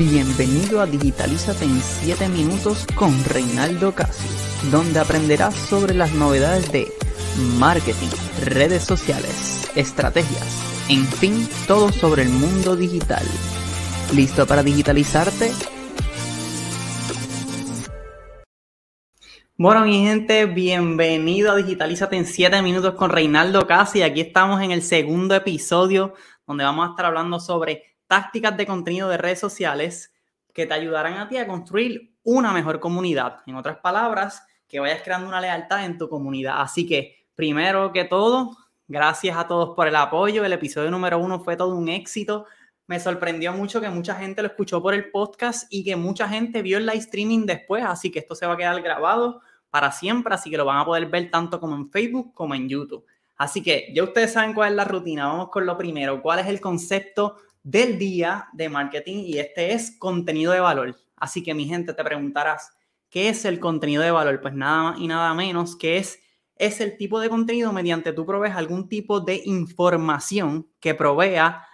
Bienvenido a Digitalízate en 7 minutos con Reinaldo Casi, donde aprenderás sobre las novedades de marketing, redes sociales, estrategias, en fin, todo sobre el mundo digital. ¿Listo para digitalizarte? Bueno, mi gente, bienvenido a Digitalízate en 7 minutos con Reinaldo Casi. Aquí estamos en el segundo episodio donde vamos a estar hablando sobre tácticas de contenido de redes sociales que te ayudarán a ti a construir una mejor comunidad. En otras palabras, que vayas creando una lealtad en tu comunidad. Así que, primero que todo, gracias a todos por el apoyo. El episodio número uno fue todo un éxito. Me sorprendió mucho que mucha gente lo escuchó por el podcast y que mucha gente vio el live streaming después. Así que esto se va a quedar grabado para siempre. Así que lo van a poder ver tanto como en Facebook como en YouTube. Así que ya ustedes saben cuál es la rutina. Vamos con lo primero. ¿Cuál es el concepto del día de marketing y este es contenido de valor. Así que mi gente te preguntarás, ¿qué es el contenido de valor? Pues nada más y nada menos que es, es el tipo de contenido mediante tú provees algún tipo de información que provea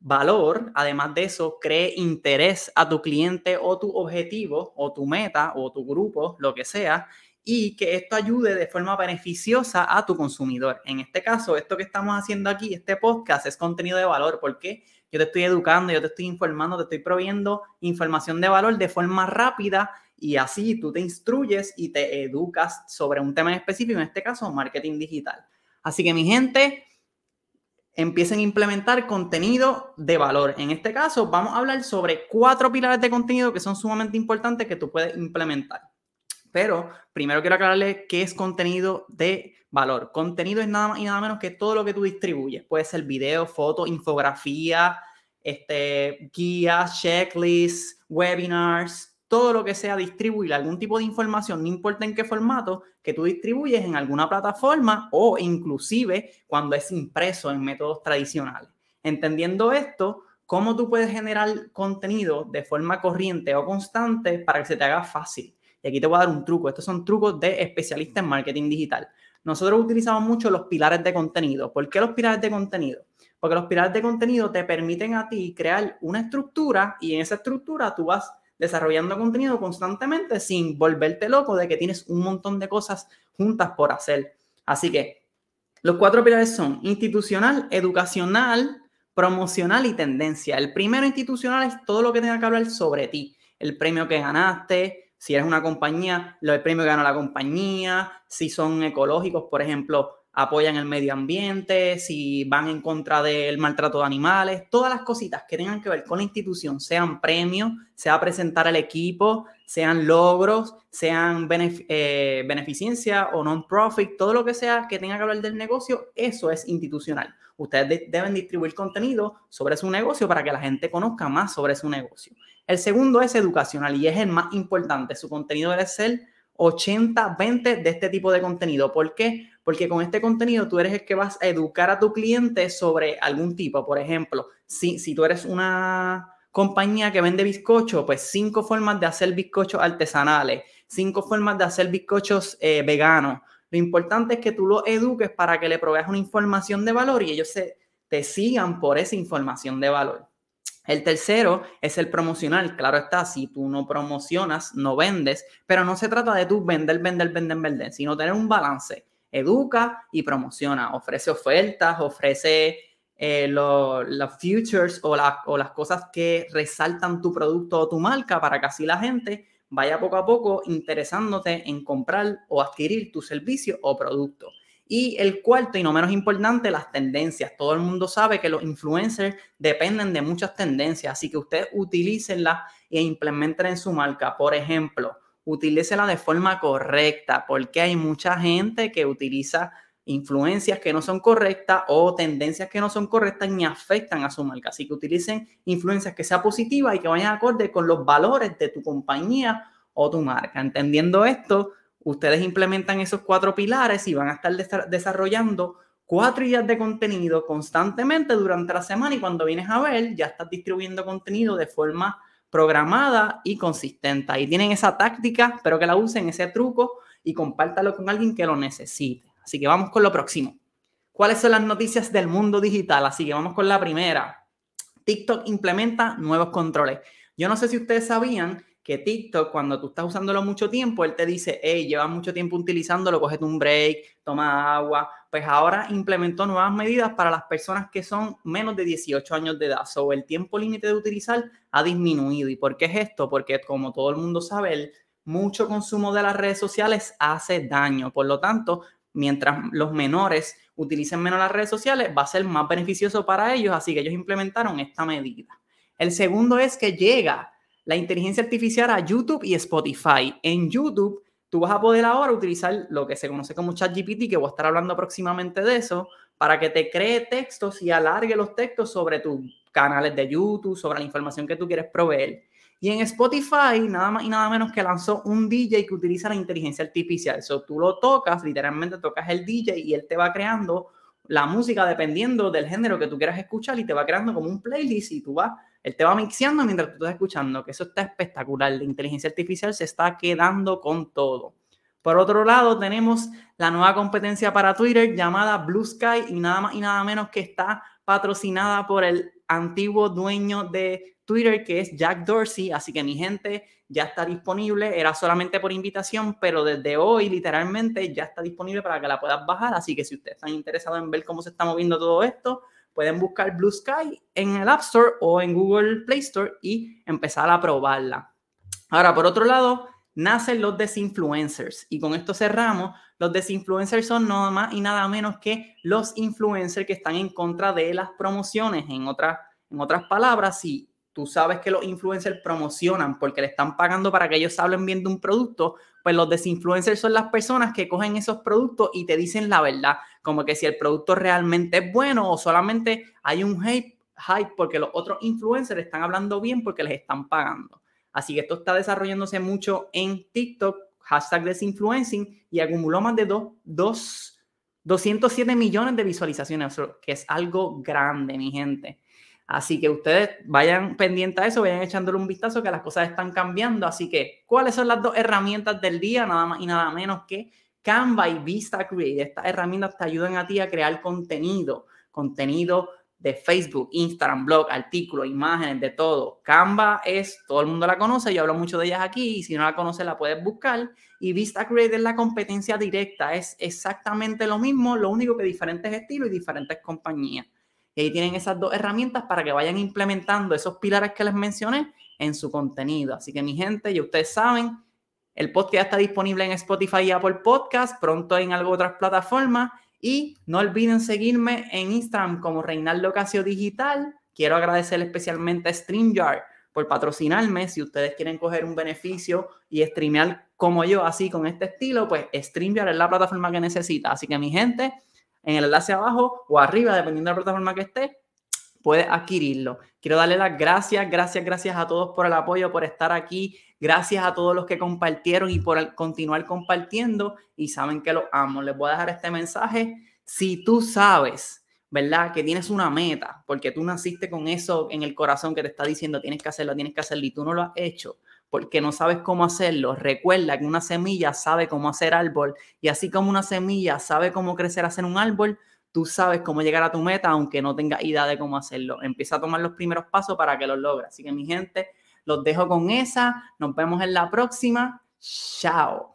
valor, además de eso, cree interés a tu cliente o tu objetivo o tu meta o tu grupo, lo que sea, y que esto ayude de forma beneficiosa a tu consumidor. En este caso, esto que estamos haciendo aquí, este podcast, es contenido de valor. ¿Por qué? Yo te estoy educando, yo te estoy informando, te estoy proveyendo información de valor de forma rápida y así tú te instruyes y te educas sobre un tema específico, en este caso, marketing digital. Así que mi gente, empiecen a implementar contenido de valor. En este caso, vamos a hablar sobre cuatro pilares de contenido que son sumamente importantes que tú puedes implementar. Pero primero quiero aclararles qué es contenido de valor. Contenido es nada más y nada menos que todo lo que tú distribuyes. Puede ser video, foto, infografía, este, guías, checklists, webinars, todo lo que sea distribuir algún tipo de información, no importa en qué formato, que tú distribuyes en alguna plataforma o inclusive cuando es impreso en métodos tradicionales. Entendiendo esto, cómo tú puedes generar contenido de forma corriente o constante para que se te haga fácil. Y aquí te voy a dar un truco. Estos son trucos de especialistas en marketing digital. Nosotros utilizamos mucho los pilares de contenido. ¿Por qué los pilares de contenido? Porque los pilares de contenido te permiten a ti crear una estructura y en esa estructura tú vas desarrollando contenido constantemente sin volverte loco de que tienes un montón de cosas juntas por hacer. Así que los cuatro pilares son institucional, educacional, promocional y tendencia. El primero institucional es todo lo que tenga que hablar sobre ti, el premio que ganaste, si eres una compañía, el premio que gana la compañía, si son ecológicos, por ejemplo, apoyan el medio ambiente, si van en contra del maltrato de animales, todas las cositas que tengan que ver con la institución, sean premios, sea presentar al equipo, sean logros, sean eh, beneficencia o non-profit, todo lo que sea que tenga que hablar del negocio, eso es institucional. Ustedes deben distribuir contenido sobre su negocio para que la gente conozca más sobre su negocio. El segundo es educacional y es el más importante. Su contenido debe ser 80-20 de este tipo de contenido. ¿Por qué? Porque con este contenido tú eres el que vas a educar a tu cliente sobre algún tipo. Por ejemplo, si, si tú eres una compañía que vende bizcocho, pues cinco formas de hacer bizcochos artesanales, cinco formas de hacer bizcochos eh, veganos. Lo importante es que tú lo eduques para que le proveas una información de valor y ellos se, te sigan por esa información de valor. El tercero es el promocional. Claro está, si tú no promocionas, no vendes, pero no se trata de tú vender, vender, vender, vender, sino tener un balance. Educa y promociona. Ofrece ofertas, ofrece eh, los futures o, o las cosas que resaltan tu producto o tu marca para que así la gente vaya poco a poco interesándote en comprar o adquirir tu servicio o producto. Y el cuarto y no menos importante, las tendencias. Todo el mundo sabe que los influencers dependen de muchas tendencias, así que ustedes utilícenlas e implementen en su marca. Por ejemplo, utilícela de forma correcta, porque hay mucha gente que utiliza influencias que no son correctas o tendencias que no son correctas y afectan a su marca. Así que utilicen influencias que sean positivas y que vayan acorde con los valores de tu compañía o tu marca. Entendiendo esto, ustedes implementan esos cuatro pilares y van a estar desarrollando cuatro ideas de contenido constantemente durante la semana y cuando vienes a ver ya estás distribuyendo contenido de forma programada y consistente. Ahí tienen esa táctica, espero que la usen, ese truco y compártalo con alguien que lo necesite. Así que vamos con lo próximo. ¿Cuáles son las noticias del mundo digital? Así que vamos con la primera. TikTok implementa nuevos controles. Yo no sé si ustedes sabían que TikTok, cuando tú estás usándolo mucho tiempo, él te dice, hey, llevas mucho tiempo utilizándolo, cógete un break, toma agua. Pues ahora implementó nuevas medidas para las personas que son menos de 18 años de edad. So, el tiempo límite de utilizar ha disminuido. ¿Y por qué es esto? Porque como todo el mundo sabe, el mucho consumo de las redes sociales hace daño. Por lo tanto, mientras los menores utilicen menos las redes sociales, va a ser más beneficioso para ellos. Así que ellos implementaron esta medida. El segundo es que llega la inteligencia artificial a YouTube y Spotify. En YouTube, tú vas a poder ahora utilizar lo que se conoce como ChatGPT, que voy a estar hablando próximamente de eso, para que te cree textos y alargue los textos sobre tus canales de YouTube, sobre la información que tú quieres proveer. Y en Spotify, nada más y nada menos que lanzó un DJ que utiliza la inteligencia artificial. Eso tú lo tocas, literalmente tocas el DJ y él te va creando la música dependiendo del género que tú quieras escuchar y te va creando como un playlist y tú vas él te va mixeando mientras tú estás escuchando, que eso está espectacular. La inteligencia artificial se está quedando con todo. Por otro lado, tenemos la nueva competencia para Twitter llamada Blue Sky y nada más y nada menos que está patrocinada por el antiguo dueño de Twitter, que es Jack Dorsey. Así que mi gente ya está disponible. Era solamente por invitación, pero desde hoy literalmente ya está disponible para que la puedas bajar. Así que si ustedes están interesados en ver cómo se está moviendo todo esto, pueden buscar Blue Sky en el App Store o en Google Play Store y empezar a probarla. Ahora, por otro lado, nacen los desinfluencers y con esto cerramos. Los desinfluencers son nada más y nada menos que los influencers que están en contra de las promociones. En, otras en otras palabras, si tú sabes que los influencers promocionan porque le están pagando para que ellos hablen bien de un producto, pues los desinfluencers son las personas que cogen esos productos y te dicen la verdad, como que si el producto realmente es bueno o solamente hay un hype, hype porque los otros influencers están hablando bien porque les están pagando. Así que esto está desarrollándose mucho en TikTok, hashtag desinfluencing, y acumuló más de dos, dos, 207 millones de visualizaciones, que es algo grande, mi gente. Así que ustedes vayan pendientes a eso, vayan echándole un vistazo que las cosas están cambiando. Así que, ¿cuáles son las dos herramientas del día? Nada más y nada menos que Canva y Vista Create. Estas herramientas te ayudan a ti a crear contenido, contenido de Facebook, Instagram, blog, artículos, imágenes, de todo. Canva es, todo el mundo la conoce, yo hablo mucho de ellas aquí y si no la conoces la puedes buscar. Y Vista Create es la competencia directa, es exactamente lo mismo, lo único que diferentes estilos y diferentes compañías. Y ahí tienen esas dos herramientas para que vayan implementando esos pilares que les mencioné en su contenido. Así que mi gente, ya ustedes saben, el podcast está disponible en Spotify y Apple Podcast, pronto en algo otras plataformas. Y no olviden seguirme en Instagram como Reinaldo Casio Digital. Quiero agradecer especialmente a StreamYard por patrocinarme. Si ustedes quieren coger un beneficio y streamear como yo, así con este estilo, pues StreamYard es la plataforma que necesita. Así que mi gente, en el enlace abajo o arriba, dependiendo de la plataforma que esté, puedes adquirirlo. Quiero darle las gracias, gracias, gracias a todos por el apoyo, por estar aquí. Gracias a todos los que compartieron y por continuar compartiendo y saben que los amo. Les voy a dejar este mensaje. Si tú sabes, ¿verdad? Que tienes una meta, porque tú naciste con eso en el corazón que te está diciendo, tienes que hacerlo, tienes que hacerlo y tú no lo has hecho, porque no sabes cómo hacerlo. Recuerda que una semilla sabe cómo hacer árbol y así como una semilla sabe cómo crecer, hacer un árbol, tú sabes cómo llegar a tu meta aunque no tengas idea de cómo hacerlo. Empieza a tomar los primeros pasos para que lo logres. Así que mi gente, los dejo con esa. Nos vemos en la próxima. Chao.